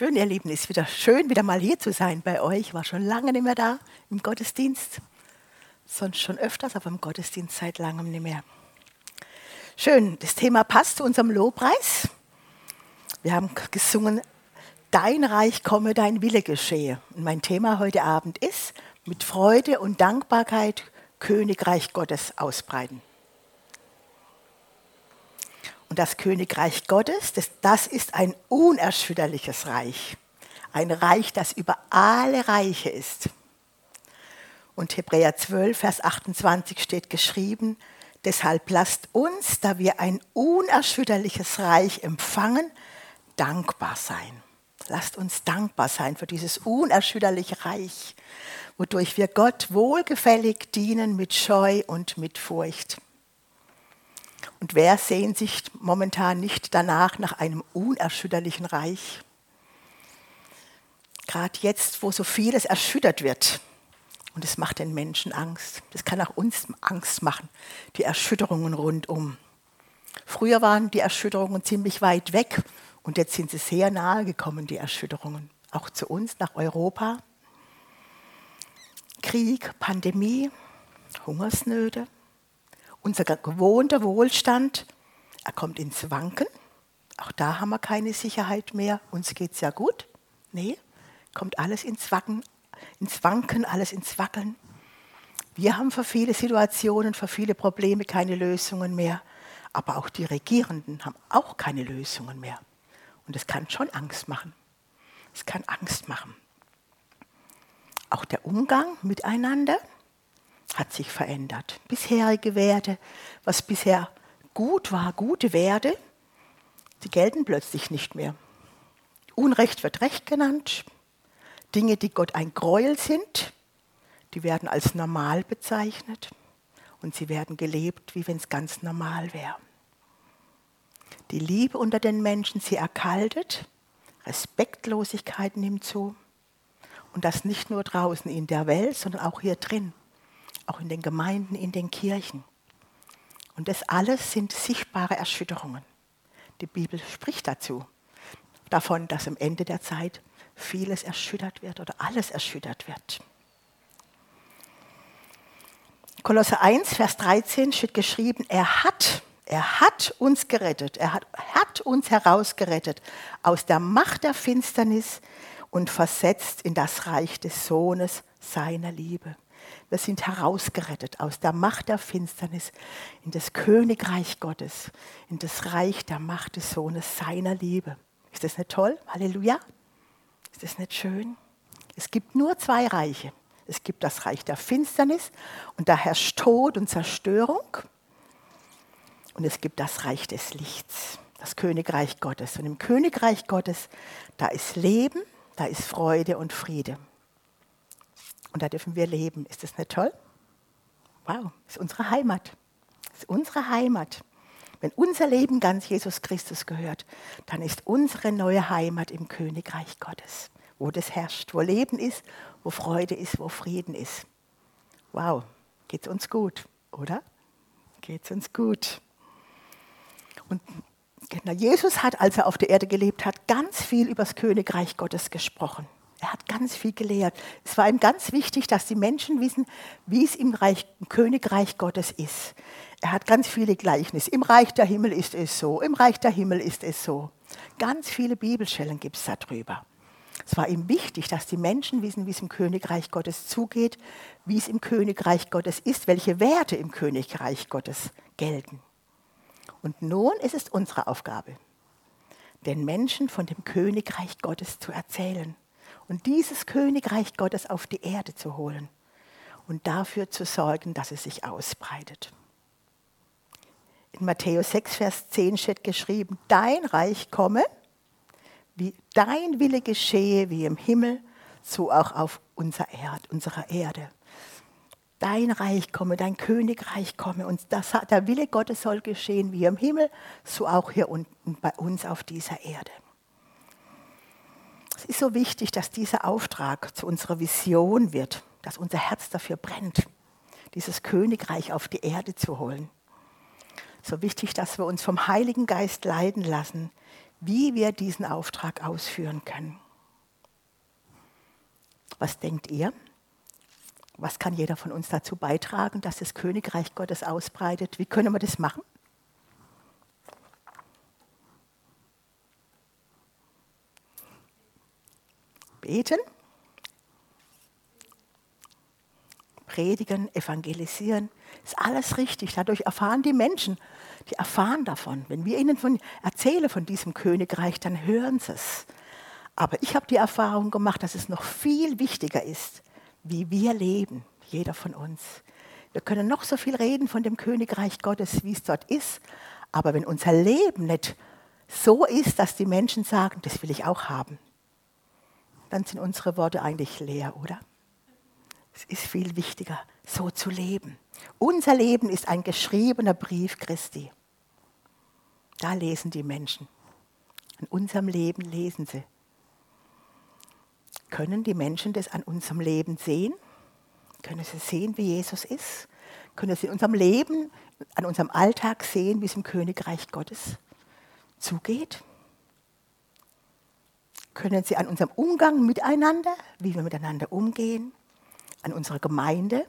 Schön, ihr Lieben, ist wieder schön, wieder mal hier zu sein bei euch. War schon lange nicht mehr da im Gottesdienst. Sonst schon öfters, aber im Gottesdienst seit langem nicht mehr. Schön, das Thema passt zu unserem Lobpreis. Wir haben gesungen, Dein Reich komme, dein Wille geschehe. Und mein Thema heute Abend ist, mit Freude und Dankbarkeit Königreich Gottes ausbreiten. Und das Königreich Gottes, das, das ist ein unerschütterliches Reich. Ein Reich, das über alle Reiche ist. Und Hebräer 12, Vers 28 steht geschrieben, deshalb lasst uns, da wir ein unerschütterliches Reich empfangen, dankbar sein. Lasst uns dankbar sein für dieses unerschütterliche Reich, wodurch wir Gott wohlgefällig dienen mit Scheu und mit Furcht. Und wer sehnt sich momentan nicht danach nach einem unerschütterlichen Reich? Gerade jetzt, wo so vieles erschüttert wird. Und es macht den Menschen Angst. Das kann auch uns Angst machen, die Erschütterungen rundum. Früher waren die Erschütterungen ziemlich weit weg und jetzt sind sie sehr nahe gekommen, die Erschütterungen. Auch zu uns, nach Europa. Krieg, Pandemie, Hungersnöte, unser gewohnter Wohlstand, er kommt ins Wanken. Auch da haben wir keine Sicherheit mehr. Uns geht es ja gut. Nee, kommt alles ins Wacken, ins Wanken, alles ins Wackeln. Wir haben für viele Situationen, für viele Probleme keine Lösungen mehr. Aber auch die Regierenden haben auch keine Lösungen mehr. Und es kann schon Angst machen. Es kann Angst machen. Auch der Umgang miteinander hat sich verändert. Bisherige Werte, was bisher gut war, gute Werte, die gelten plötzlich nicht mehr. Unrecht wird Recht genannt. Dinge, die Gott ein Gräuel sind, die werden als normal bezeichnet und sie werden gelebt, wie wenn es ganz normal wäre. Die Liebe unter den Menschen, sie erkaltet, Respektlosigkeit nimmt zu und das nicht nur draußen in der Welt, sondern auch hier drin auch in den Gemeinden, in den Kirchen. Und das alles sind sichtbare Erschütterungen. Die Bibel spricht dazu, davon, dass am Ende der Zeit vieles erschüttert wird oder alles erschüttert wird. Kolosse 1, Vers 13 steht geschrieben, er hat, er hat uns gerettet, er hat, hat uns herausgerettet aus der Macht der Finsternis und versetzt in das Reich des Sohnes seiner Liebe. Wir sind herausgerettet aus der Macht der Finsternis in das Königreich Gottes, in das Reich der Macht des Sohnes seiner Liebe. Ist das nicht toll? Halleluja. Ist das nicht schön? Es gibt nur zwei Reiche. Es gibt das Reich der Finsternis und da herrscht Tod und Zerstörung. Und es gibt das Reich des Lichts, das Königreich Gottes. Und im Königreich Gottes, da ist Leben, da ist Freude und Friede. Und da dürfen wir leben. Ist das nicht toll? Wow, ist unsere Heimat. Ist unsere Heimat. Wenn unser Leben ganz Jesus Christus gehört, dann ist unsere neue Heimat im Königreich Gottes, wo das herrscht, wo Leben ist, wo Freude ist, wo Frieden ist. Wow, geht's uns gut, oder? Geht's uns gut. Und genau, Jesus hat, als er auf der Erde gelebt hat, ganz viel über das Königreich Gottes gesprochen. Er hat ganz viel gelehrt. Es war ihm ganz wichtig, dass die Menschen wissen, wie es im, Reich, im Königreich Gottes ist. Er hat ganz viele Gleichnisse. Im Reich der Himmel ist es so, im Reich der Himmel ist es so. Ganz viele Bibelstellen gibt es darüber. Es war ihm wichtig, dass die Menschen wissen, wie es im Königreich Gottes zugeht, wie es im Königreich Gottes ist, welche Werte im Königreich Gottes gelten. Und nun ist es unsere Aufgabe, den Menschen von dem Königreich Gottes zu erzählen und dieses Königreich Gottes auf die Erde zu holen und dafür zu sorgen, dass es sich ausbreitet. In Matthäus 6, Vers 10 steht geschrieben, dein Reich komme, wie dein Wille geschehe, wie im Himmel, so auch auf unserer Erde. Unserer Erde. Dein Reich komme, dein Königreich komme und das, der Wille Gottes soll geschehen, wie im Himmel, so auch hier unten bei uns auf dieser Erde. Es ist so wichtig, dass dieser Auftrag zu unserer Vision wird, dass unser Herz dafür brennt, dieses Königreich auf die Erde zu holen. So wichtig, dass wir uns vom Heiligen Geist leiden lassen, wie wir diesen Auftrag ausführen können. Was denkt ihr? Was kann jeder von uns dazu beitragen, dass das Königreich Gottes ausbreitet? Wie können wir das machen? Beten, predigen, evangelisieren, ist alles richtig. Dadurch erfahren die Menschen, die erfahren davon. Wenn wir ihnen von, erzählen von diesem Königreich, dann hören sie es. Aber ich habe die Erfahrung gemacht, dass es noch viel wichtiger ist, wie wir leben, jeder von uns. Wir können noch so viel reden von dem Königreich Gottes, wie es dort ist, aber wenn unser Leben nicht so ist, dass die Menschen sagen, das will ich auch haben, dann sind unsere Worte eigentlich leer, oder? Es ist viel wichtiger, so zu leben. Unser Leben ist ein geschriebener Brief Christi. Da lesen die Menschen. An unserem Leben lesen sie. Können die Menschen das an unserem Leben sehen? Können sie sehen, wie Jesus ist? Können sie in unserem Leben, an unserem Alltag sehen, wie es im Königreich Gottes zugeht? Können sie an unserem Umgang miteinander, wie wir miteinander umgehen, an unserer Gemeinde,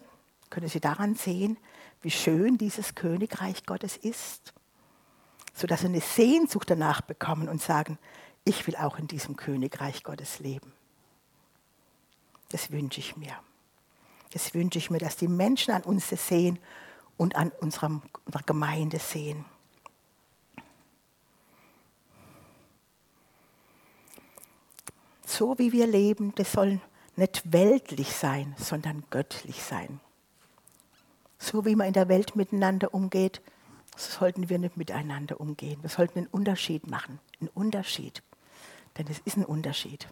können sie daran sehen, wie schön dieses Königreich Gottes ist, sodass sie eine Sehnsucht danach bekommen und sagen, ich will auch in diesem Königreich Gottes leben. Das wünsche ich mir. Das wünsche ich mir, dass die Menschen an uns das sehen und an unserem, unserer Gemeinde sehen. So wie wir leben, das soll nicht weltlich sein, sondern göttlich sein. So wie man in der Welt miteinander umgeht, so sollten wir nicht miteinander umgehen. Wir sollten einen Unterschied machen. Einen Unterschied. Denn es ist ein Unterschied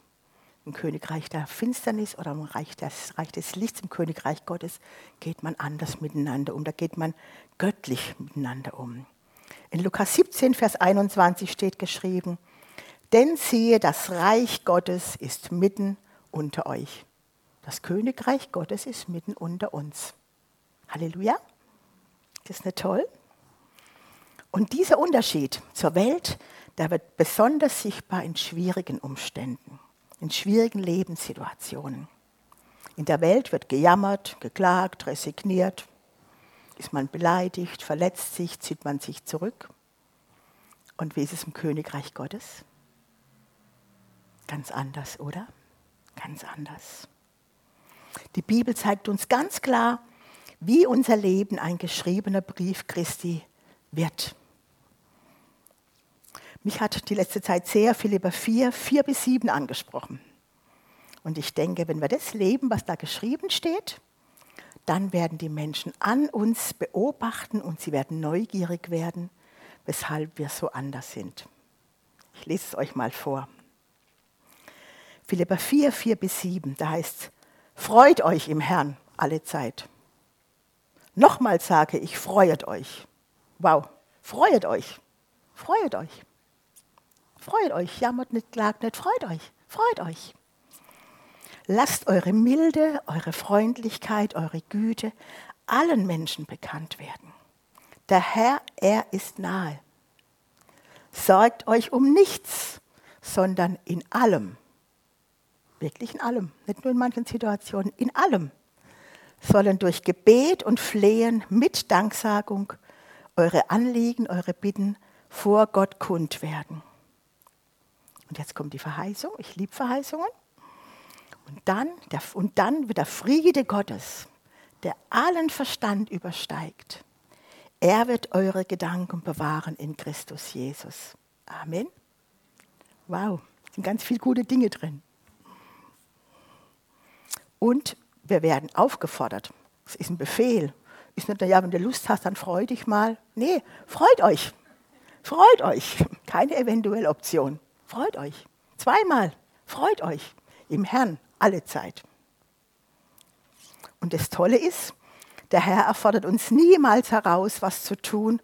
im Königreich der Finsternis oder im Reich des, Reich des Lichts, im Königreich Gottes, geht man anders miteinander um. Da geht man göttlich miteinander um. In Lukas 17, Vers 21 steht geschrieben, denn siehe, das Reich Gottes ist mitten unter euch. Das Königreich Gottes ist mitten unter uns. Halleluja. Das ist nicht toll? Und dieser Unterschied zur Welt, der wird besonders sichtbar in schwierigen Umständen in schwierigen Lebenssituationen. In der Welt wird gejammert, geklagt, resigniert. Ist man beleidigt, verletzt sich, zieht man sich zurück. Und wie ist es im Königreich Gottes? Ganz anders, oder? Ganz anders. Die Bibel zeigt uns ganz klar, wie unser Leben ein geschriebener Brief Christi wird. Mich hat die letzte Zeit sehr Philippa 4, 4 bis 7 angesprochen. Und ich denke, wenn wir das leben, was da geschrieben steht, dann werden die Menschen an uns beobachten und sie werden neugierig werden, weshalb wir so anders sind. Ich lese es euch mal vor. Philippa 4, 4 bis 7, da heißt freut euch im Herrn alle Zeit. Nochmal sage ich, freuet euch. Wow, freuet euch, freuet euch. Freut euch, jammert nicht, klagt nicht, freut euch, freut euch. Lasst eure Milde, eure Freundlichkeit, eure Güte allen Menschen bekannt werden. Der Herr, er ist nahe. Sorgt euch um nichts, sondern in allem. Wirklich in allem, nicht nur in manchen Situationen, in allem. Sollen durch Gebet und Flehen mit Danksagung eure Anliegen, eure Bitten vor Gott kund werden. Und jetzt kommt die Verheißung. Ich liebe Verheißungen. Und dann, der, und dann wird der Friede Gottes, der allen Verstand übersteigt. Er wird eure Gedanken bewahren in Christus Jesus. Amen. Wow, sind ganz viele gute Dinge drin. Und wir werden aufgefordert. Es ist ein Befehl. Ist nicht, ja, wenn du Lust hast, dann freu dich mal. Nee, freut euch. Freut euch. Keine eventuelle Option. Freut euch. Zweimal. Freut euch im Herrn alle Zeit. Und das Tolle ist, der Herr erfordert uns niemals heraus, was zu tun,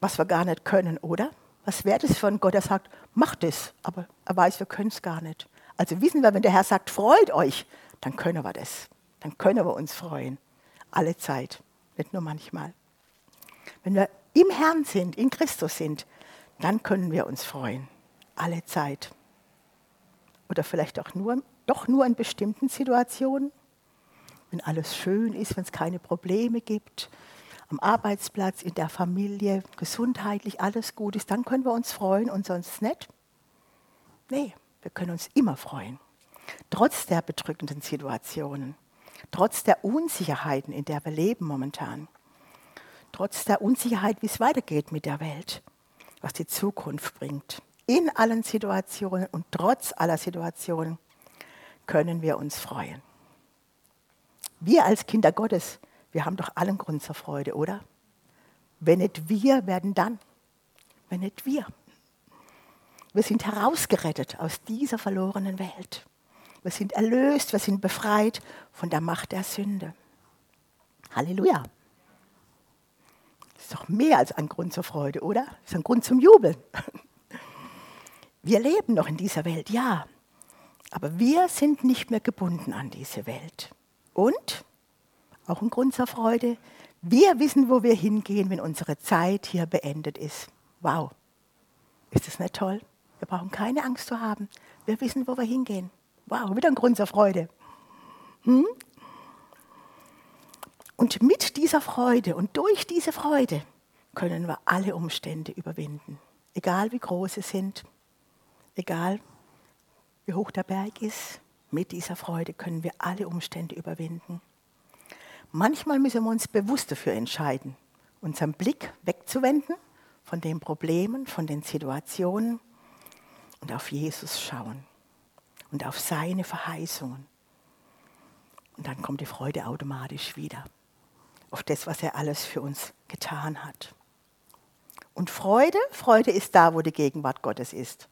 was wir gar nicht können, oder? Was wäre das von Gott, der sagt, macht es, aber er weiß, wir können es gar nicht. Also wissen wir, wenn der Herr sagt, freut euch, dann können wir das. Dann können wir uns freuen. Alle Zeit, nicht nur manchmal. Wenn wir im Herrn sind, in Christus sind, dann können wir uns freuen alle Zeit. Oder vielleicht auch nur doch nur in bestimmten Situationen, wenn alles schön ist, wenn es keine Probleme gibt, am Arbeitsplatz, in der Familie, gesundheitlich alles gut ist, dann können wir uns freuen und sonst nicht. Nee, wir können uns immer freuen. Trotz der bedrückenden Situationen, trotz der Unsicherheiten, in der wir leben momentan, trotz der Unsicherheit, wie es weitergeht mit der Welt, was die Zukunft bringt. In allen Situationen und trotz aller Situationen können wir uns freuen. Wir als Kinder Gottes wir haben doch allen Grund zur Freude, oder? Wenn nicht wir, werden dann? Wenn nicht wir. Wir sind herausgerettet aus dieser verlorenen Welt. Wir sind erlöst, wir sind befreit von der Macht der Sünde. Halleluja. Das ist doch mehr als ein Grund zur Freude, oder? Das ist ein Grund zum Jubeln. Wir leben noch in dieser Welt, ja. Aber wir sind nicht mehr gebunden an diese Welt. Und auch ein Grund zur Freude. Wir wissen, wo wir hingehen, wenn unsere Zeit hier beendet ist. Wow, ist das nicht toll? Wir brauchen keine Angst zu haben. Wir wissen, wo wir hingehen. Wow, wieder ein Grund zur Freude. Hm? Und mit dieser Freude und durch diese Freude können wir alle Umstände überwinden. Egal wie groß sie sind, egal wie hoch der Berg ist, mit dieser Freude können wir alle Umstände überwinden. Manchmal müssen wir uns bewusst dafür entscheiden, unseren Blick wegzuwenden von den Problemen, von den Situationen und auf Jesus schauen und auf seine Verheißungen. Und dann kommt die Freude automatisch wieder auf das, was er alles für uns getan hat. Und Freude, Freude ist da, wo die Gegenwart Gottes ist.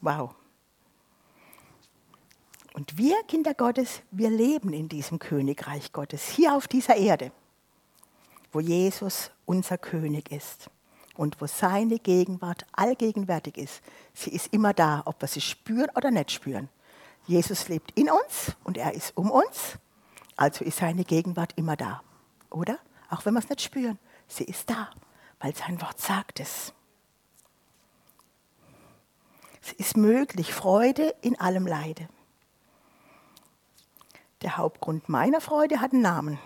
Wow. Und wir Kinder Gottes, wir leben in diesem Königreich Gottes, hier auf dieser Erde, wo Jesus unser König ist und wo seine Gegenwart allgegenwärtig ist. Sie ist immer da, ob wir sie spüren oder nicht spüren. Jesus lebt in uns und er ist um uns, also ist seine Gegenwart immer da, oder? Auch wenn wir es nicht spüren, sie ist da, weil sein Wort sagt es. Es ist möglich, Freude in allem Leide. Der Hauptgrund meiner Freude hat einen Namen.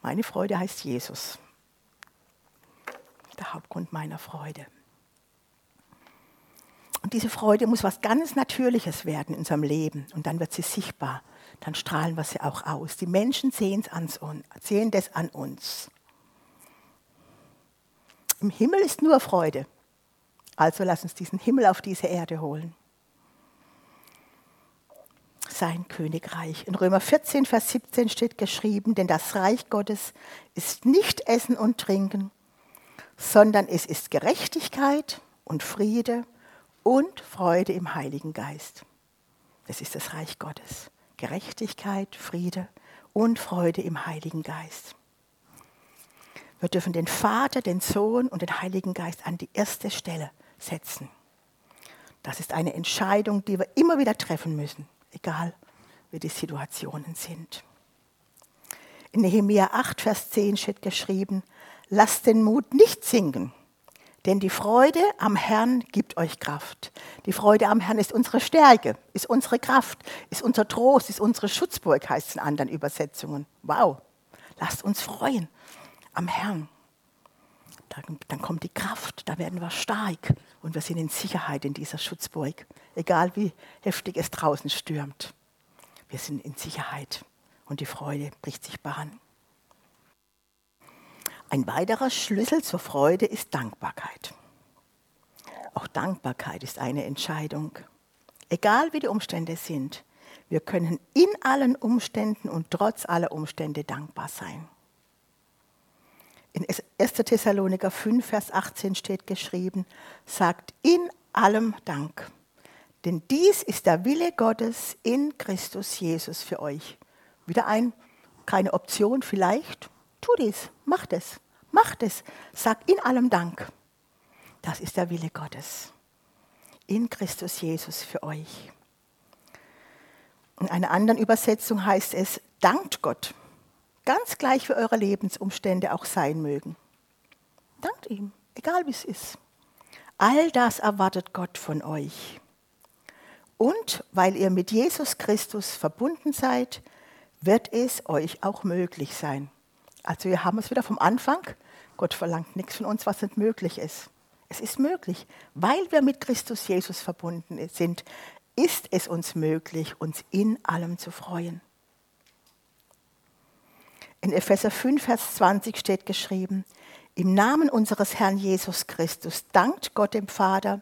Meine Freude heißt Jesus. Der Hauptgrund meiner Freude. Und diese Freude muss was ganz Natürliches werden in unserem Leben. Und dann wird sie sichtbar. Dann strahlen wir sie auch aus. Die Menschen sehen, sehen das an uns. Im Himmel ist nur Freude. Also lass uns diesen Himmel auf diese Erde holen sein Königreich. In Römer 14, Vers 17 steht geschrieben, denn das Reich Gottes ist nicht Essen und Trinken, sondern es ist Gerechtigkeit und Friede und Freude im Heiligen Geist. Das ist das Reich Gottes. Gerechtigkeit, Friede und Freude im Heiligen Geist. Wir dürfen den Vater, den Sohn und den Heiligen Geist an die erste Stelle setzen. Das ist eine Entscheidung, die wir immer wieder treffen müssen egal wie die Situationen sind. In Nehemiah 8, Vers 10 steht geschrieben, lasst den Mut nicht sinken, denn die Freude am Herrn gibt euch Kraft. Die Freude am Herrn ist unsere Stärke, ist unsere Kraft, ist unser Trost, ist unsere Schutzburg, heißt es in anderen Übersetzungen. Wow, lasst uns freuen am Herrn. Dann, dann kommt die Kraft, da werden wir stark und wir sind in Sicherheit in dieser Schutzburg, egal wie heftig es draußen stürmt. Wir sind in Sicherheit und die Freude bricht sich Bahn. Ein weiterer Schlüssel zur Freude ist Dankbarkeit. Auch Dankbarkeit ist eine Entscheidung. Egal wie die Umstände sind, wir können in allen Umständen und trotz aller Umstände dankbar sein. In 1. Thessaloniker 5, Vers 18 steht geschrieben, sagt in allem Dank. Denn dies ist der Wille Gottes in Christus Jesus für euch. Wieder ein, keine Option vielleicht. Tu dies, mach es, mach es. Sag in allem Dank. Das ist der Wille Gottes in Christus Jesus für euch. In einer anderen Übersetzung heißt es, dankt Gott Ganz gleich wie eure Lebensumstände auch sein mögen. Dankt ihm, egal wie es ist. All das erwartet Gott von euch. Und weil ihr mit Jesus Christus verbunden seid, wird es euch auch möglich sein. Also wir haben es wieder vom Anfang. Gott verlangt nichts von uns, was nicht möglich ist. Es ist möglich. Weil wir mit Christus Jesus verbunden sind, ist es uns möglich, uns in allem zu freuen. In Epheser 5, Vers 20 steht geschrieben, im Namen unseres Herrn Jesus Christus dankt Gott dem Vater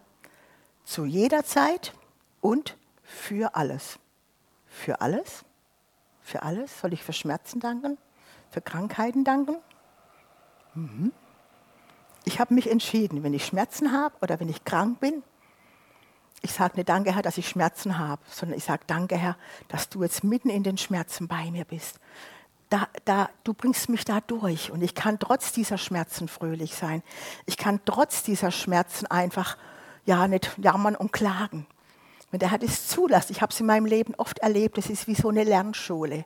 zu jeder Zeit und für alles. Für alles? Für alles? Soll ich für Schmerzen danken? Für Krankheiten danken? Mhm. Ich habe mich entschieden, wenn ich Schmerzen habe oder wenn ich krank bin, ich sage nicht Danke, Herr, dass ich Schmerzen habe, sondern ich sage Danke, Herr, dass du jetzt mitten in den Schmerzen bei mir bist. Da, da, du bringst mich da durch und ich kann trotz dieser Schmerzen fröhlich sein. Ich kann trotz dieser Schmerzen einfach ja nicht jammern und klagen. Wenn der Herr das zulässt, ich habe es in meinem Leben oft erlebt, es ist wie so eine Lernschule.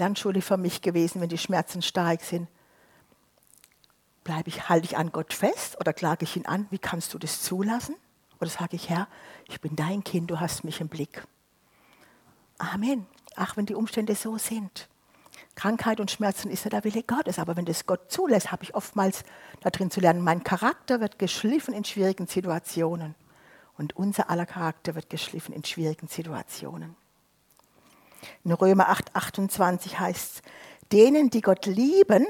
Lernschule für mich gewesen, wenn die Schmerzen stark sind. Bleibe ich, halte ich an Gott fest oder klage ich ihn an? Wie kannst du das zulassen? Oder sage ich, Herr, ich bin dein Kind, du hast mich im Blick. Amen. Ach, wenn die Umstände so sind. Krankheit und Schmerzen ist ja der Wille Gottes, aber wenn das Gott zulässt, habe ich oftmals darin zu lernen, mein Charakter wird geschliffen in schwierigen Situationen. Und unser aller Charakter wird geschliffen in schwierigen Situationen. In Römer 8, 28 heißt es, denen, die Gott lieben,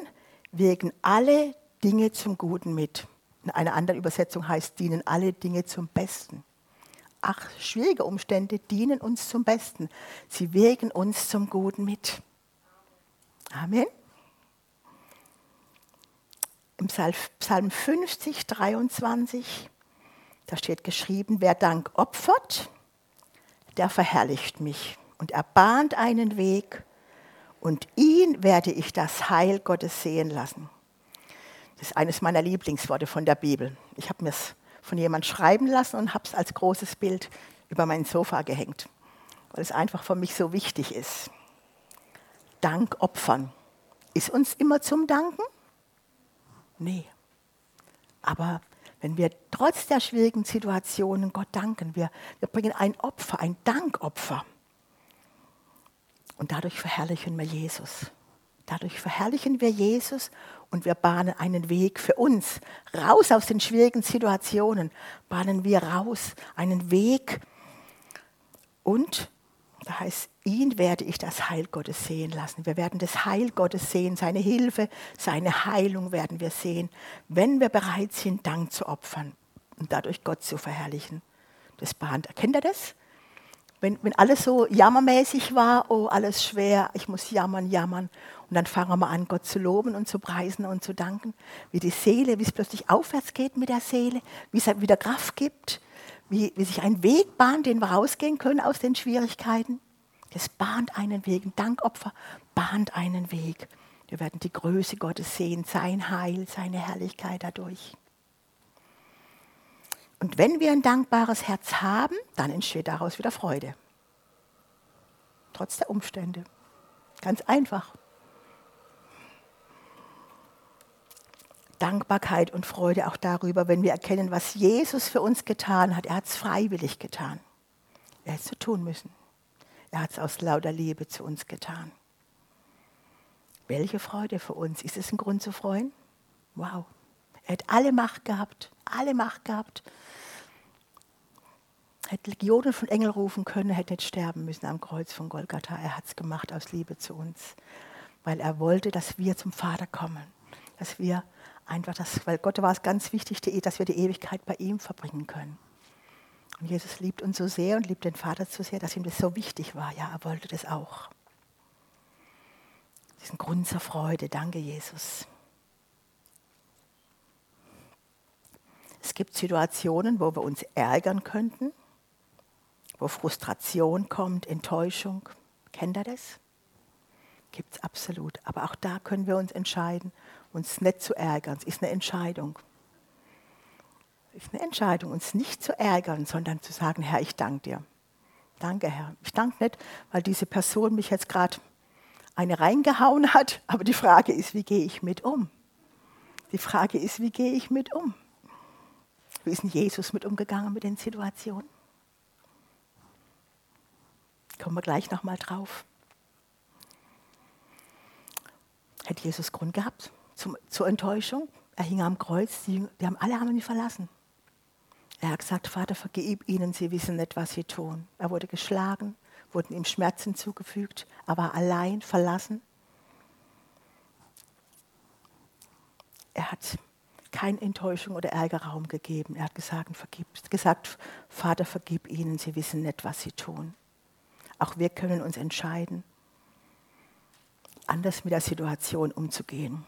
wirken alle Dinge zum Guten mit. In einer anderen Übersetzung heißt, dienen alle Dinge zum Besten. Ach, schwierige Umstände dienen uns zum Besten. Sie wirken uns zum Guten mit. Amen. Im Psalm 50, 23, da steht geschrieben, wer Dank opfert, der verherrlicht mich und er bahnt einen Weg und ihn werde ich das Heil Gottes sehen lassen. Das ist eines meiner Lieblingsworte von der Bibel. Ich habe mir es von jemandem schreiben lassen und habe es als großes Bild über mein Sofa gehängt, weil es einfach für mich so wichtig ist. Dank opfern. Ist uns immer zum Danken? Nee. Aber wenn wir trotz der schwierigen Situationen Gott danken, wir, wir bringen ein Opfer, ein Dankopfer. Und dadurch verherrlichen wir Jesus. Dadurch verherrlichen wir Jesus und wir bahnen einen Weg für uns. Raus aus den schwierigen Situationen bahnen wir raus einen Weg. Und da heißt, ihn werde ich das Heil Gottes sehen lassen. Wir werden das Heil Gottes sehen, seine Hilfe, seine Heilung werden wir sehen, wenn wir bereit sind, Dank zu opfern und dadurch Gott zu verherrlichen. Das bahnt, kennt ihr das? Wenn, wenn alles so jammermäßig war, oh, alles schwer, ich muss jammern, jammern. Und dann fangen wir an, Gott zu loben und zu preisen und zu danken. Wie die Seele, wie es plötzlich aufwärts geht mit der Seele, wie es wieder Kraft gibt, wie, wie sich ein Weg bahnt, den wir rausgehen können aus den Schwierigkeiten. Das bahnt einen Weg. Ein Dankopfer bahnt einen Weg. Wir werden die Größe Gottes sehen, sein Heil, seine Herrlichkeit dadurch. Und wenn wir ein dankbares Herz haben, dann entsteht daraus wieder Freude. Trotz der Umstände. Ganz einfach. Dankbarkeit und Freude auch darüber, wenn wir erkennen, was Jesus für uns getan hat. Er hat es freiwillig getan. Er hätte es so tun müssen. Er hat es aus lauter Liebe zu uns getan. Welche Freude für uns. Ist es ein Grund zu freuen? Wow. Er hat alle Macht gehabt, alle Macht gehabt. Er hätte Legionen von Engeln rufen können, er hätte nicht sterben müssen am Kreuz von Golgatha. Er hat es gemacht aus Liebe zu uns, weil er wollte, dass wir zum Vater kommen, dass wir einfach das, weil Gott war es ganz wichtig, dass wir die Ewigkeit bei ihm verbringen können. Und Jesus liebt uns so sehr und liebt den Vater so sehr, dass ihm das so wichtig war. Ja, er wollte das auch. Diesen Grund zur Freude. Danke, Jesus. Es gibt Situationen, wo wir uns ärgern könnten, wo Frustration kommt, Enttäuschung. Kennt ihr das? Gibt es absolut. Aber auch da können wir uns entscheiden, uns nicht zu ärgern. Es ist eine Entscheidung. Es ist eine Entscheidung, uns nicht zu ärgern, sondern zu sagen, Herr, ich danke dir. Danke, Herr. Ich danke nicht, weil diese Person mich jetzt gerade eine reingehauen hat, aber die Frage ist, wie gehe ich mit um? Die Frage ist, wie gehe ich mit um? Wie ist denn Jesus mit umgegangen mit den Situationen? Kommen wir gleich nochmal drauf. Hätte Jesus Grund gehabt zum, zur Enttäuschung? Er hing am Kreuz, die, die haben alle haben ihn verlassen. Er hat gesagt, Vater, vergib ihnen, sie wissen nicht, was sie tun. Er wurde geschlagen, wurden ihm Schmerzen zugefügt, er war allein, verlassen. Er hat keine Enttäuschung oder Ärger Raum gegeben. Er hat gesagt, vergib, gesagt, Vater, vergib ihnen, sie wissen nicht, was sie tun. Auch wir können uns entscheiden, anders mit der Situation umzugehen.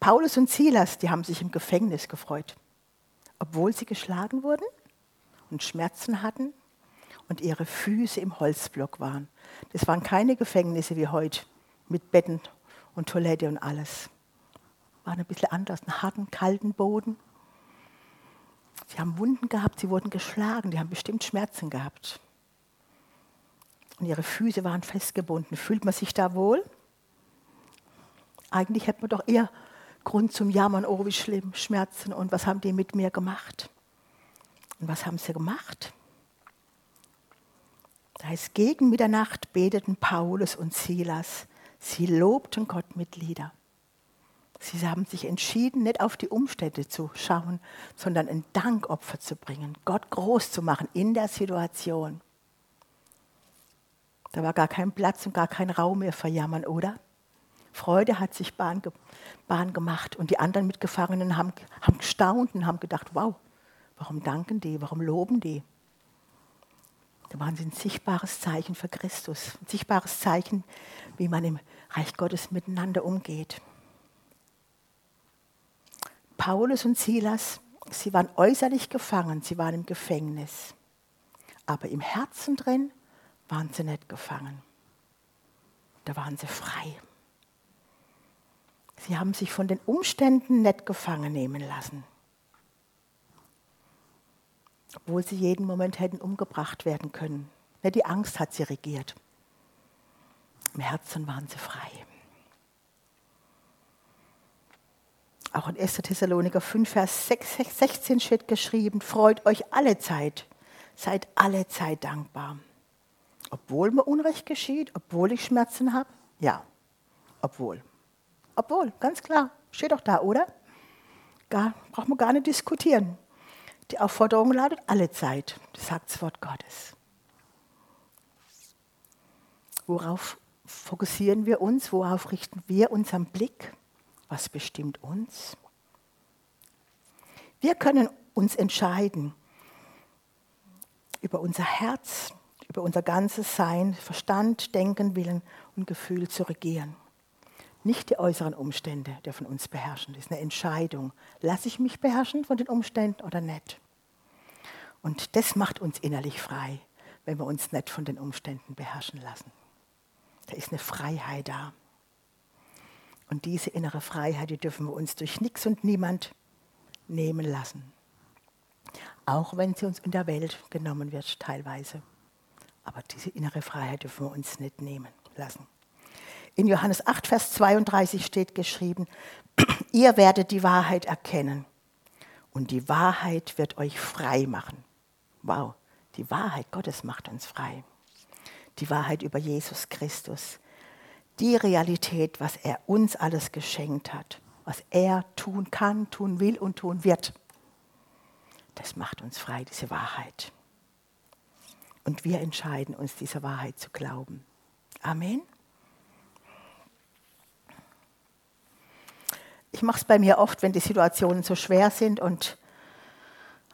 Paulus und Silas, die haben sich im Gefängnis gefreut, obwohl sie geschlagen wurden und Schmerzen hatten und ihre Füße im Holzblock waren. Das waren keine Gefängnisse wie heute mit Betten und Toilette und alles. War ein bisschen anders, einen harten, kalten Boden. Sie haben Wunden gehabt, sie wurden geschlagen, die haben bestimmt Schmerzen gehabt. Und ihre Füße waren festgebunden. Fühlt man sich da wohl? Eigentlich hätte man doch eher Grund zum Jammern, oh wie schlimm, Schmerzen und was haben die mit mir gemacht? Und was haben sie gemacht? Da heißt, gegen Mitternacht beteten Paulus und Silas. Sie lobten Gott mit Lieder. Sie haben sich entschieden, nicht auf die Umstände zu schauen, sondern ein Dankopfer zu bringen, Gott groß zu machen in der Situation. Da war gar kein Platz und gar kein Raum mehr für Jammern, oder? Freude hat sich Bahn, Bahn gemacht und die anderen Mitgefangenen haben, haben gestaunt und haben gedacht, wow, warum danken die, warum loben die? Da waren sie ein sichtbares Zeichen für Christus, ein sichtbares Zeichen, wie man im Reich Gottes miteinander umgeht. Paulus und Silas, sie waren äußerlich gefangen, sie waren im Gefängnis, aber im Herzen drin waren sie nicht gefangen. Da waren sie frei. Sie haben sich von den Umständen nicht gefangen nehmen lassen, obwohl sie jeden Moment hätten umgebracht werden können. Die Angst hat sie regiert. Im Herzen waren sie frei. Auch in 1. Thessaloniker 5, Vers 16 steht geschrieben, freut euch alle Zeit, seid alle Zeit dankbar. Obwohl mir Unrecht geschieht, obwohl ich Schmerzen habe? Ja, obwohl. Obwohl, ganz klar, steht doch da, oder? Gar, braucht man gar nicht diskutieren. Die Aufforderung lautet alle Zeit, das sagt das Wort Gottes. Worauf fokussieren wir uns? Worauf richten wir unseren Blick? Was bestimmt uns? Wir können uns entscheiden über unser Herz, über unser ganzes Sein, Verstand, Denken, Willen und Gefühl zu regieren. Nicht die äußeren Umstände dürfen uns beherrschen. Das ist eine Entscheidung. Lasse ich mich beherrschen von den Umständen oder nicht? Und das macht uns innerlich frei, wenn wir uns nicht von den Umständen beherrschen lassen. Da ist eine Freiheit da. Und diese innere Freiheit, die dürfen wir uns durch nichts und niemand nehmen lassen. Auch wenn sie uns in der Welt genommen wird, teilweise. Aber diese innere Freiheit dürfen wir uns nicht nehmen lassen. In Johannes 8, Vers 32 steht geschrieben, ihr werdet die Wahrheit erkennen und die Wahrheit wird euch frei machen. Wow, die Wahrheit Gottes macht uns frei. Die Wahrheit über Jesus Christus. Die Realität, was er uns alles geschenkt hat, was er tun kann, tun will und tun wird. Das macht uns frei, diese Wahrheit. Und wir entscheiden uns, dieser Wahrheit zu glauben. Amen. Ich mache es bei mir oft, wenn die Situationen so schwer sind und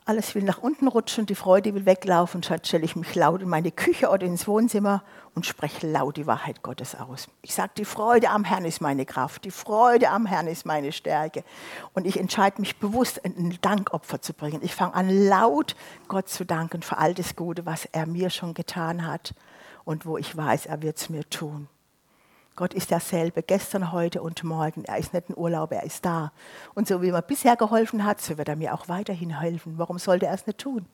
alles will nach unten rutschen, die Freude will weglaufen. Dann stelle ich mich laut in meine Küche oder ins Wohnzimmer und spreche laut die Wahrheit Gottes aus. Ich sage, die Freude am Herrn ist meine Kraft, die Freude am Herrn ist meine Stärke. Und ich entscheide mich bewusst, ein Dankopfer zu bringen. Ich fange an, laut Gott zu danken für all das Gute, was er mir schon getan hat und wo ich weiß, er wird es mir tun. Gott ist derselbe, gestern, heute und morgen. Er ist nicht in Urlaub, er ist da. Und so wie er bisher geholfen hat, so wird er mir auch weiterhin helfen. Warum sollte er es nicht tun?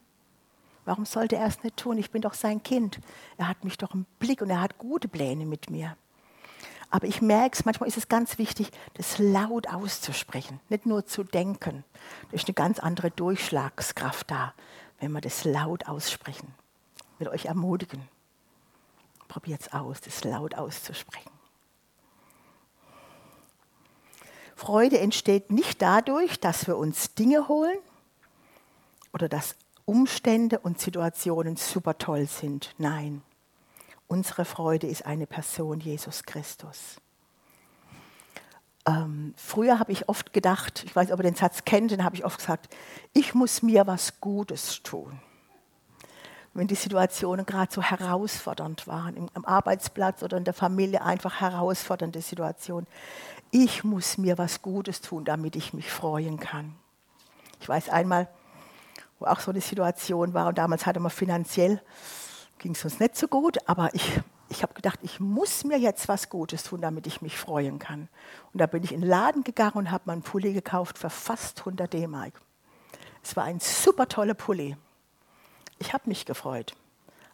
Warum sollte er es nicht tun? Ich bin doch sein Kind. Er hat mich doch im Blick und er hat gute Pläne mit mir. Aber ich merke es, manchmal ist es ganz wichtig, das laut auszusprechen, nicht nur zu denken. Da ist eine ganz andere Durchschlagskraft da, wenn wir das laut aussprechen. Ich will euch ermutigen Probiert es aus, das laut auszusprechen. Freude entsteht nicht dadurch, dass wir uns Dinge holen oder dass Umstände und Situationen super toll sind. Nein, unsere Freude ist eine Person, Jesus Christus. Ähm, früher habe ich oft gedacht, ich weiß ob ihr den Satz kennt, den habe ich oft gesagt, ich muss mir was Gutes tun. Wenn die Situationen gerade so herausfordernd waren, im, am Arbeitsplatz oder in der Familie einfach herausfordernde Situationen. Ich muss mir was Gutes tun, damit ich mich freuen kann. Ich weiß einmal, wo auch so eine Situation war und damals hatte man finanziell, ging es uns nicht so gut, aber ich ich habe gedacht, ich muss mir jetzt was Gutes tun, damit ich mich freuen kann. Und da bin ich in den Laden gegangen und habe meinen Pulli gekauft für fast 100 D-Mark. Es war ein super toller Pulli. Ich habe mich gefreut.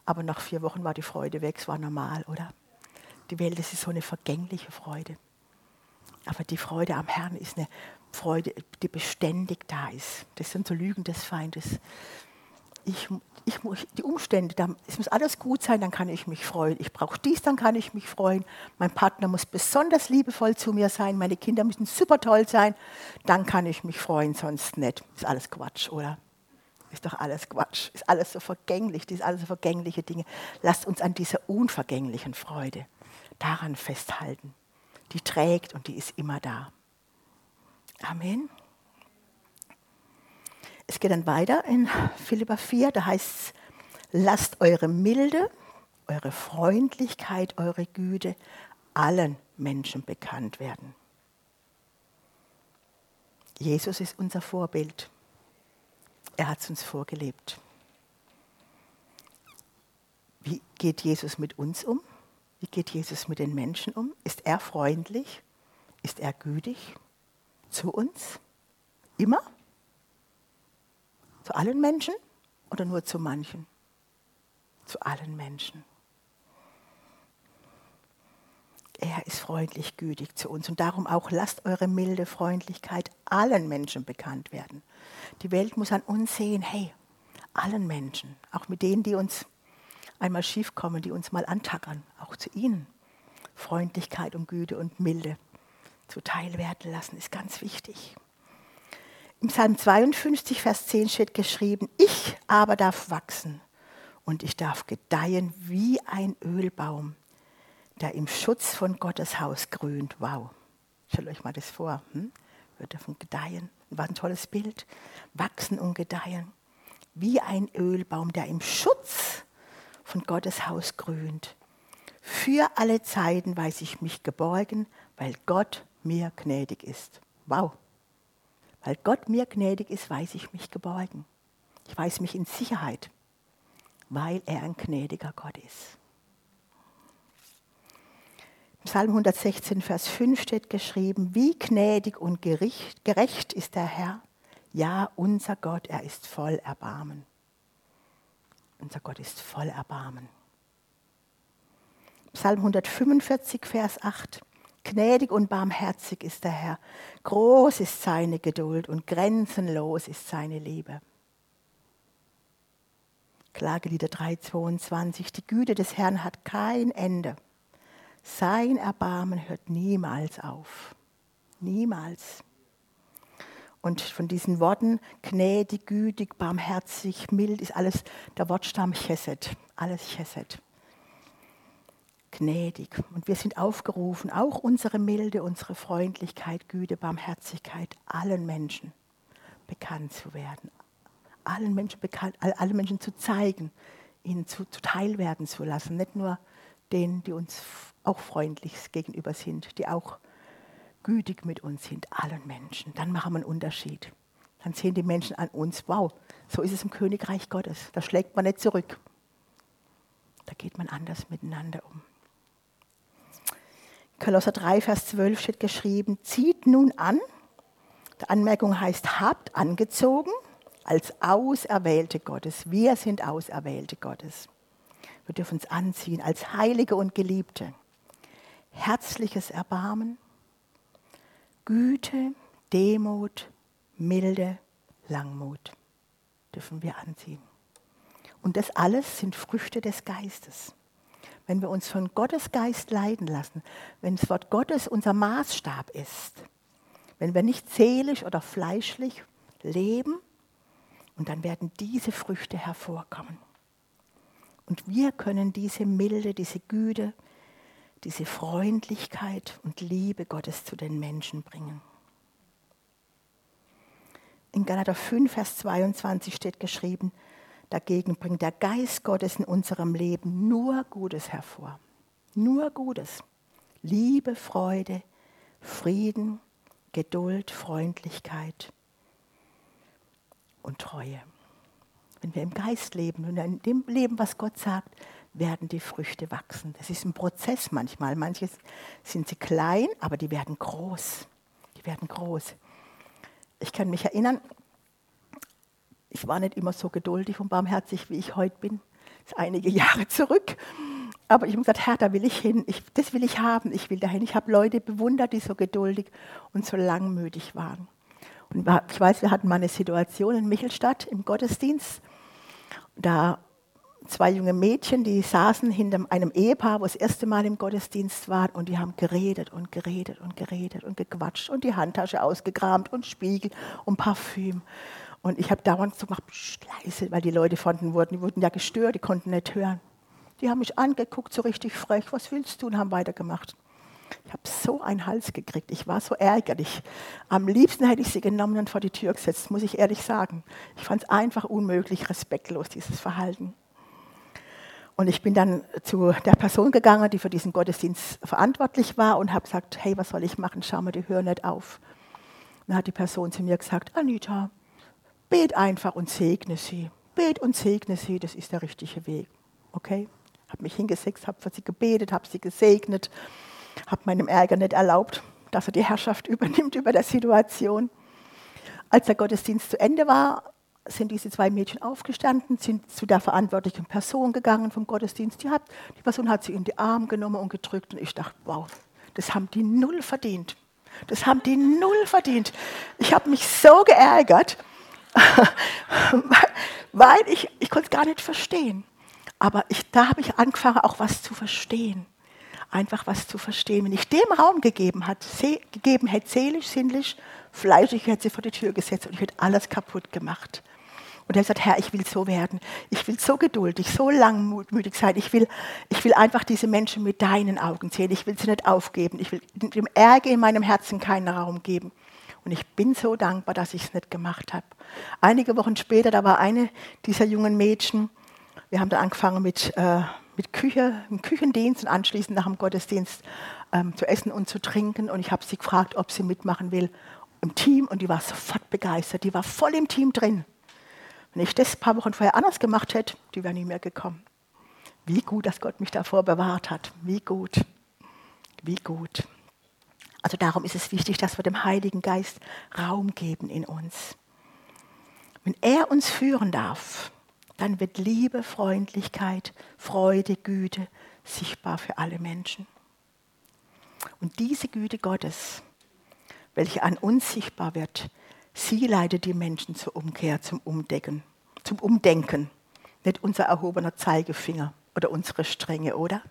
Aber nach vier Wochen war die Freude weg. Es war normal, oder? Die Welt ist so eine vergängliche Freude. Aber die Freude am Herrn ist eine Freude, die beständig da ist. Das sind so Lügen des Feindes ich, ich die Umstände, da, es muss alles gut sein, dann kann ich mich freuen. Ich brauche dies, dann kann ich mich freuen. Mein Partner muss besonders liebevoll zu mir sein, meine Kinder müssen super toll sein, dann kann ich mich freuen, sonst nicht. Ist alles Quatsch, oder? Ist doch alles Quatsch. Ist alles so vergänglich, das ist alles so vergängliche Dinge. Lasst uns an dieser unvergänglichen Freude daran festhalten. Die trägt und die ist immer da. Amen. Es geht dann weiter in Philippa 4, da heißt es, lasst eure Milde, eure Freundlichkeit, eure Güte allen Menschen bekannt werden. Jesus ist unser Vorbild. Er hat es uns vorgelebt. Wie geht Jesus mit uns um? Wie geht Jesus mit den Menschen um? Ist er freundlich? Ist er gütig zu uns? Immer? Zu allen Menschen oder nur zu manchen? Zu allen Menschen. Er ist freundlich, gütig zu uns. Und darum auch lasst eure milde Freundlichkeit allen Menschen bekannt werden. Die Welt muss an uns sehen, hey, allen Menschen, auch mit denen, die uns einmal schief kommen, die uns mal antackern, auch zu ihnen. Freundlichkeit und Güte und Milde zuteil werden lassen, ist ganz wichtig. Im Psalm 52, Vers 10 steht geschrieben, ich aber darf wachsen und ich darf gedeihen wie ein Ölbaum, der im Schutz von Gottes Haus grünt. Wow, stellt euch mal das vor. Hm? Wir dürfen gedeihen. Was ein tolles Bild. Wachsen und gedeihen. Wie ein Ölbaum, der im Schutz von Gottes Haus grünt. Für alle Zeiten weiß ich mich geborgen, weil Gott mir gnädig ist. Wow. Weil Gott mir gnädig ist, weiß ich mich geborgen. Ich weiß mich in Sicherheit, weil er ein gnädiger Gott ist. Psalm 116, Vers 5 steht geschrieben, wie gnädig und gerecht ist der Herr. Ja, unser Gott, er ist voll Erbarmen. Unser Gott ist voll Erbarmen. Psalm 145, Vers 8. Gnädig und barmherzig ist der Herr. Groß ist seine Geduld und grenzenlos ist seine Liebe. Klagelieder 3,22. Die Güte des Herrn hat kein Ende. Sein Erbarmen hört niemals auf. Niemals. Und von diesen Worten, gnädig, gütig, barmherzig, mild, ist alles der Wortstamm Chesed. Alles Chesed gnädig. Und wir sind aufgerufen, auch unsere Milde, unsere Freundlichkeit, Güte, Barmherzigkeit allen Menschen bekannt zu werden. Allen Menschen bekannt, allen Menschen zu zeigen, ihnen zu, zu teilwerden zu lassen. Nicht nur denen, die uns auch freundlich gegenüber sind, die auch gütig mit uns sind, allen Menschen. Dann machen wir einen Unterschied. Dann sehen die Menschen an uns, wow, so ist es im Königreich Gottes. Da schlägt man nicht zurück. Da geht man anders miteinander um. Kolosser 3, Vers 12 steht geschrieben, zieht nun an, die Anmerkung heißt, habt angezogen als Auserwählte Gottes. Wir sind Auserwählte Gottes. Wir dürfen uns anziehen als Heilige und Geliebte. Herzliches Erbarmen, Güte, Demut, Milde, Langmut dürfen wir anziehen. Und das alles sind Früchte des Geistes. wenn wir uns von Gottes Geist leiden lassen, wenn das Wort Gottes unser Maßstab ist, wenn wir nicht seelisch oder fleischlich leben, und dann werden diese Früchte hervorkommen. Und wir können diese Milde, diese Güte, diese Freundlichkeit und Liebe Gottes zu den Menschen bringen. In Galater 5, Vers 22 steht geschrieben, dagegen bringt der Geist Gottes in unserem Leben nur Gutes hervor. Nur Gutes. Liebe, Freude, Frieden, Geduld, Freundlichkeit und Treue. Wenn wir im Geist leben und in dem Leben, was Gott sagt, werden die Früchte wachsen. Das ist ein Prozess manchmal. Manche sind sie klein, aber die werden groß. Die werden groß. Ich kann mich erinnern, ich war nicht immer so geduldig und barmherzig, wie ich heute bin. Das ist einige Jahre zurück. Aber ich habe gesagt, Herr, da will ich hin. Ich, das will ich haben. Ich will dahin. Ich habe Leute bewundert, die so geduldig und so langmütig waren. Und ich weiß, wir hatten mal eine Situation in Michelstadt im Gottesdienst. Da zwei junge Mädchen, die saßen hinter einem Ehepaar, wo das erste Mal im Gottesdienst waren und die haben geredet und geredet und geredet und gequatscht und die Handtasche ausgekramt und Spiegel und Parfüm. Und ich habe dauernd so gemacht, leise, weil die Leute fanden wurden, die wurden ja gestört, die konnten nicht hören. Die haben mich angeguckt, so richtig frech, was willst du, und haben weitergemacht. Ich habe so einen Hals gekriegt, ich war so ärgerlich. Am liebsten hätte ich sie genommen und vor die Tür gesetzt, muss ich ehrlich sagen. Ich fand es einfach unmöglich, respektlos, dieses Verhalten. Und ich bin dann zu der Person gegangen, die für diesen Gottesdienst verantwortlich war und habe gesagt, hey, was soll ich machen? Schau mal, die hören nicht auf. Dann hat die Person zu mir gesagt, Anita, bet einfach und segne sie. Bet und segne sie, das ist der richtige Weg. Okay? Habe mich hingesetzt, habe für sie gebetet, habe sie gesegnet, habe meinem Ärger nicht erlaubt, dass er die Herrschaft übernimmt über der Situation. Als der Gottesdienst zu Ende war, sind diese zwei Mädchen aufgestanden, sind zu der verantwortlichen Person gegangen vom Gottesdienst. Die, hat, die Person hat sie in die Arme genommen und gedrückt. Und ich dachte, wow, das haben die null verdient. Das haben die null verdient. Ich habe mich so geärgert, weil ich, ich konnte es gar nicht verstehen. Aber ich, da habe ich angefangen, auch was zu verstehen. Einfach was zu verstehen. Wenn ich dem Raum gegeben, hat, gegeben hätte, seelisch, sinnlich, fleischlich, hätte sie vor die Tür gesetzt und ich hätte alles kaputt gemacht. Und er sagt, Herr, ich will so werden. Ich will so geduldig, so langmütig sein. Ich will, ich will einfach diese Menschen mit deinen Augen sehen. Ich will sie nicht aufgeben. Ich will dem Ärger in meinem Herzen keinen Raum geben. Und ich bin so dankbar, dass ich es nicht gemacht habe. Einige Wochen später, da war eine dieser jungen Mädchen, wir haben da angefangen mit, äh, mit Küche, im Küchendienst und anschließend nach dem Gottesdienst ähm, zu essen und zu trinken. Und ich habe sie gefragt, ob sie mitmachen will im Team. Und die war sofort begeistert. Die war voll im Team drin. Wenn ich das ein paar Wochen vorher anders gemacht hätte, die wäre nie mehr gekommen. Wie gut, dass Gott mich davor bewahrt hat. Wie gut. Wie gut. Also darum ist es wichtig, dass wir dem Heiligen Geist Raum geben in uns. Wenn er uns führen darf, dann wird Liebe, Freundlichkeit, Freude, Güte sichtbar für alle Menschen. Und diese Güte Gottes, welche an uns sichtbar wird, Sie leitet die Menschen zur Umkehr, zum Umdenken, zum Umdenken. Nicht unser erhobener Zeigefinger oder unsere Strenge, oder?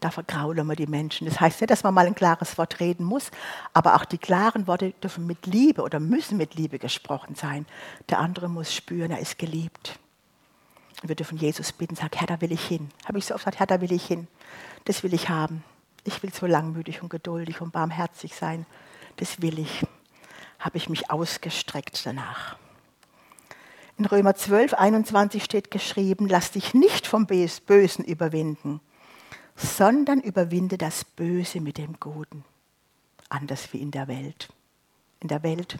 Da vergraulen wir die Menschen. Das heißt nicht, dass man mal ein klares Wort reden muss, aber auch die klaren Worte dürfen mit Liebe oder müssen mit Liebe gesprochen sein. Der andere muss spüren, er ist geliebt. Wir dürfen Jesus bitten, sagen, Herr, da will ich hin. Habe ich so oft gesagt, Herr, da will ich hin. Das will ich haben. Ich will so langmütig und geduldig und barmherzig sein. Das will ich habe ich mich ausgestreckt danach. In Römer 12, 21 steht geschrieben, lass dich nicht vom Bösen überwinden, sondern überwinde das Böse mit dem Guten. Anders wie in der Welt. In der Welt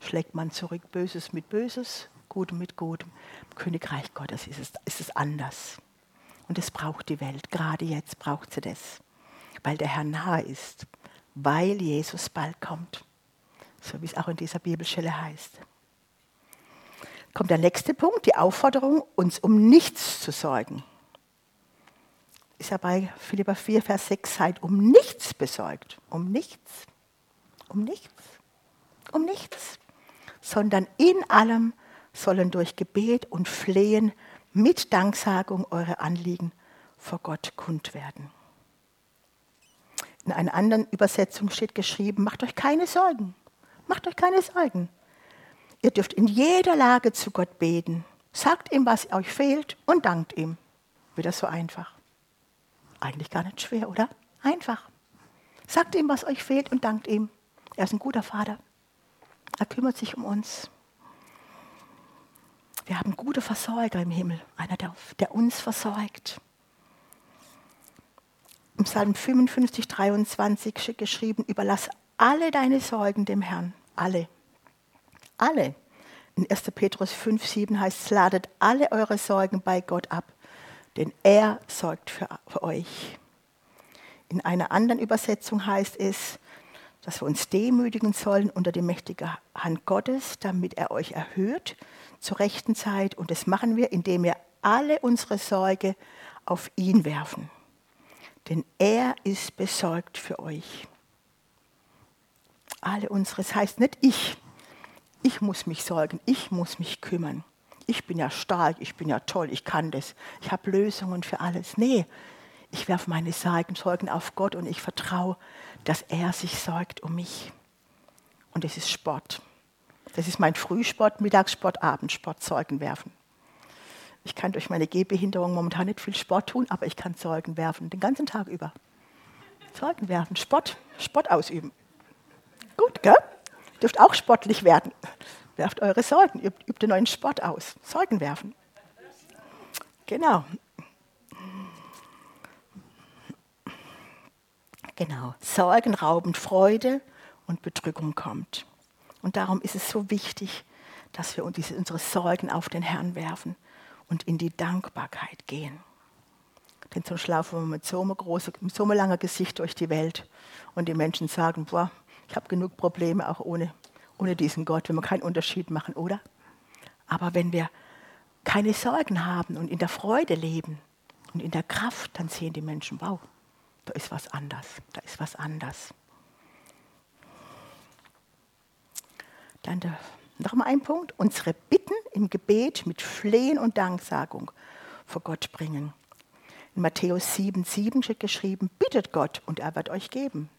schlägt man zurück Böses mit Böses, Gutem mit Gutem. Im Königreich Gottes ist es, ist es anders. Und es braucht die Welt. Gerade jetzt braucht sie das. Weil der Herr nahe ist. Weil Jesus bald kommt so wie es auch in dieser Bibelstelle heißt. Kommt der nächste Punkt, die Aufforderung, uns um nichts zu sorgen. Ist ja bei Philippa 4, Vers 6, seid um nichts besorgt. Um nichts. Um nichts. Um nichts. Sondern in allem sollen durch Gebet und Flehen mit Danksagung eure Anliegen vor Gott kund werden. In einer anderen Übersetzung steht geschrieben, macht euch keine Sorgen, macht euch keine Sorgen. Ihr dürft in jeder Lage zu Gott beten. Sagt ihm, was euch fehlt und dankt ihm. Das so einfach? Eigentlich gar nicht schwer, oder? Einfach. Sagt ihm, was euch fehlt und dankt ihm. Er ist ein guter Vater. Er kümmert sich um uns. Wir haben gute Versorger im Himmel, einer, der, der uns versorgt. Im Psalm 55, 23 steht geschrieben, überlass alle deine Sorgen dem Herrn. Alle. Alle. In 1. Petrus 5, 7 heißt es, ladet alle eure Sorgen bei Gott ab, denn er sorgt für, für euch. In einer anderen Übersetzung heißt es, dass wir uns demütigen sollen unter die mächtige Hand Gottes, damit er euch erhöht zur rechten Zeit. Und das machen wir, indem wir alle unsere Sorge auf ihn werfen. Denn er ist besorgt für euch. Alle unsere, das heißt nicht ich. Ich muss mich sorgen, ich muss mich kümmern. Ich bin ja stark, ich bin ja toll, ich kann das. Ich habe Lösungen für alles. Nee, ich werfe meine Sorgen auf Gott und ich vertraue, dass er sich sorgt um mich. Und es ist Sport. Das ist mein Frühsport, Mittagssport, Abendsport, Sorgen werfen. Ich kann durch meine Gehbehinderung momentan nicht viel Sport tun, aber ich kann Sorgen werfen, den ganzen Tag über. Sorgen werfen, Sport, Sport ausüben. Gut, gell? Ihr dürft auch sportlich werden. Werft eure Sorgen, übt, übt den neuen Sport aus. Sorgen werfen. Genau. Genau. Sorgen rauben Freude und Bedrückung kommt. Und darum ist es so wichtig, dass wir unsere Sorgen auf den Herrn werfen und in die Dankbarkeit gehen. Denn sonst laufen wir mit so einem, mit so einem langen Gesicht durch die Welt und die Menschen sagen, boah, ich habe genug Probleme auch ohne, ohne diesen Gott, wenn wir keinen Unterschied machen, oder? Aber wenn wir keine Sorgen haben und in der Freude leben und in der Kraft, dann sehen die Menschen, wow, da ist was anders, da ist was anders. Dann noch mal ein Punkt, unsere Bitten im Gebet mit Flehen und Danksagung vor Gott bringen. In Matthäus 7, 7 steht geschrieben, bittet Gott und er wird euch geben.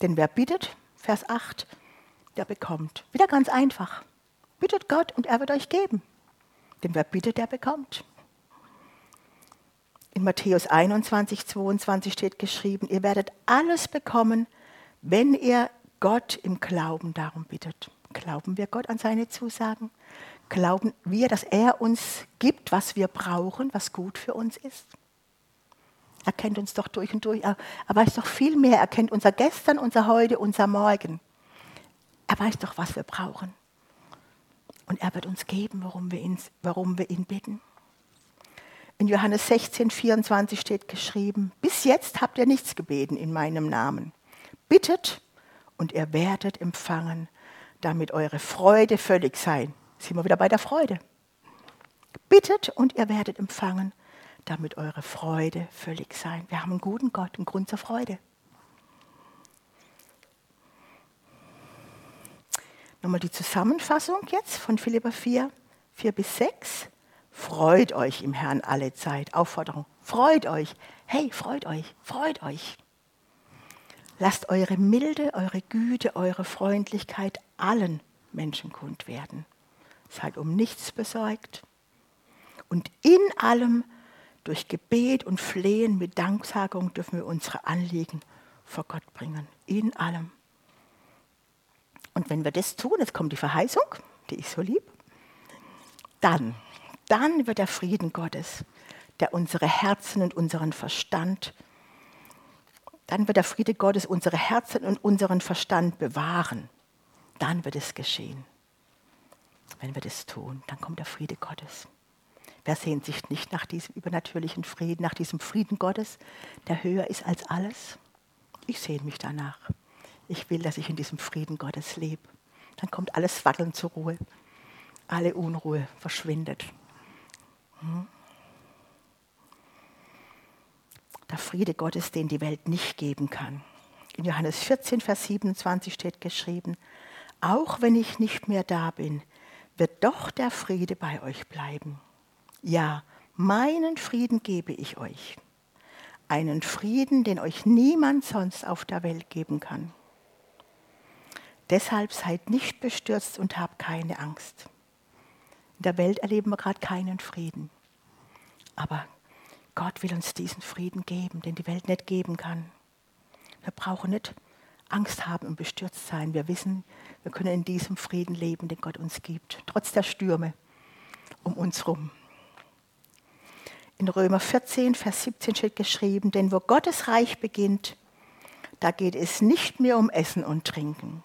Denn wer bittet, Vers 8, der bekommt. Wieder ganz einfach. Bittet Gott und er wird euch geben. Denn wer bittet, der bekommt. In Matthäus 21, 22 steht geschrieben, ihr werdet alles bekommen, wenn ihr Gott im Glauben darum bittet. Glauben wir Gott an seine Zusagen? Glauben wir, dass er uns gibt, was wir brauchen, was gut für uns ist? Er kennt uns doch durch und durch. Er, weiß doch viel mehr. Er kennt unser Gestern, unser Heute, unser Morgen. Er weiß doch, was wir brauchen. Und er wird uns geben, warum wir ihn, warum wir ihn bitten. In Johannes 16, 24 steht geschrieben, bis jetzt habt ihr nichts gebeten in meinem Namen. Bittet und ihr werdet empfangen, damit eure Freude völlig sein. Sind wir wieder bei der Freude. Bittet und ihr werdet empfangen, damit eure Freude völlig sein. Wir haben einen guten Gott, einen Grund zur Freude. Nochmal die Zusammenfassung jetzt von Philippa 4, 4 bis 6. Freut euch im Herrn alle Zeit. Aufforderung. Freut euch. Hey, freut euch. Freut euch. Lasst eure Milde, eure Güte, eure Freundlichkeit allen Menschen kund werden. Seid um nichts besorgt. Und in allem durch Gebet und Flehen mit Danksagung dürfen wir unsere Anliegen vor Gott bringen. In allem. Und wenn wir das tun, jetzt kommt die Verheißung, die ich so lieb, dann, dann wird der Frieden Gottes, der unsere Herzen und unseren Verstand, dann wird der Friede Gottes unsere Herzen und unseren Verstand bewahren. Dann wird es geschehen. Wenn wir das tun, dann kommt der Friede Gottes. Wer sehnt sich nicht nach diesem übernatürlichen Frieden, nach diesem Frieden Gottes, der höher ist als alles? Ich sehne mich danach. Ich will, dass ich in diesem Frieden Gottes lebe. Dann kommt alles Wackeln zur Ruhe. Alle Unruhe verschwindet. Der Friede Gottes, den die Welt nicht geben kann. In Johannes 14, Vers 27 steht geschrieben, auch wenn ich nicht mehr da bin, wird doch der Friede bei euch bleiben. Ja, Meinen Frieden gebe ich euch. Einen Frieden, den euch niemand sonst auf der Welt geben kann. Deshalb seid nicht bestürzt und habt keine Angst. In der Welt erleben wir gerade keinen Frieden. Aber Gott will uns diesen Frieden geben, den die Welt nicht geben kann. Wir brauchen nicht Angst haben und bestürzt sein. Wir wissen, wir können in diesem Frieden leben, den Gott uns gibt, trotz der Stürme um uns herum. In Römer 14, Vers 17 steht geschrieben, denn wo Gottes Reich beginnt, da geht es nicht mehr um Essen und Trinken.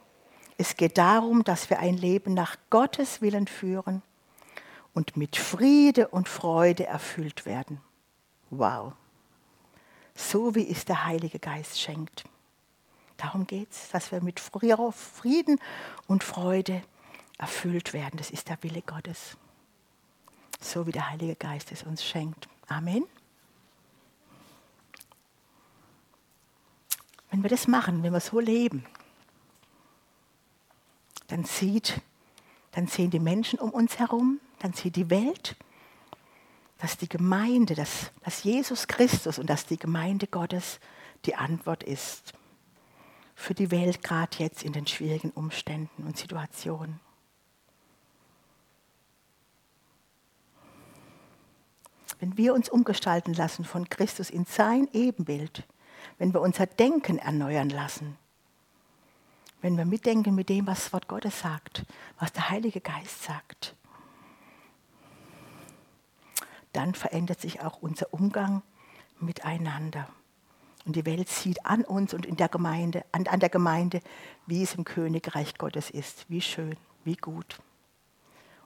Es geht darum, dass wir ein Leben nach Gottes Willen führen und mit Friede und Freude erfüllt werden. Wow. So wie es der Heilige Geist schenkt. Darum geht es, dass wir mit Frieden und Freude erfüllt werden. Das ist der Wille Gottes. So wie der Heilige Geist es uns schenkt. Amen. Wenn wir das machen, wenn wir so leben, dann sieht, dann sehen die Menschen um uns herum, dann sieht die Welt, dass die Gemeinde, dass, dass Jesus Christus und dass die Gemeinde Gottes die Antwort ist für die Welt, gerade jetzt in den schwierigen Umständen und Situationen. Wenn wir uns umgestalten lassen von Christus in sein Ebenbild, wenn wir unser Denken erneuern lassen, wenn wir mitdenken mit dem, was das Wort Gottes sagt, was der Heilige Geist sagt, dann verändert sich auch unser Umgang miteinander. Und die Welt sieht an uns und in der Gemeinde, an, an der Gemeinde, wie es im Königreich Gottes ist, wie schön, wie gut.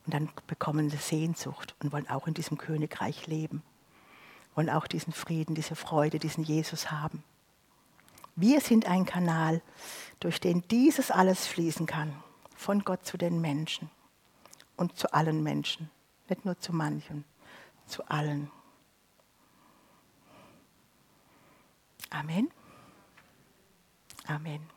Und dann bekommen sie Sehnsucht und wollen auch in diesem Königreich leben, wollen auch diesen Frieden, diese Freude, diesen Jesus haben. Wir sind ein Kanal, durch den dieses alles fließen kann, von Gott zu den Menschen und zu allen Menschen, nicht nur zu manchen, zu allen. Amen. Amen.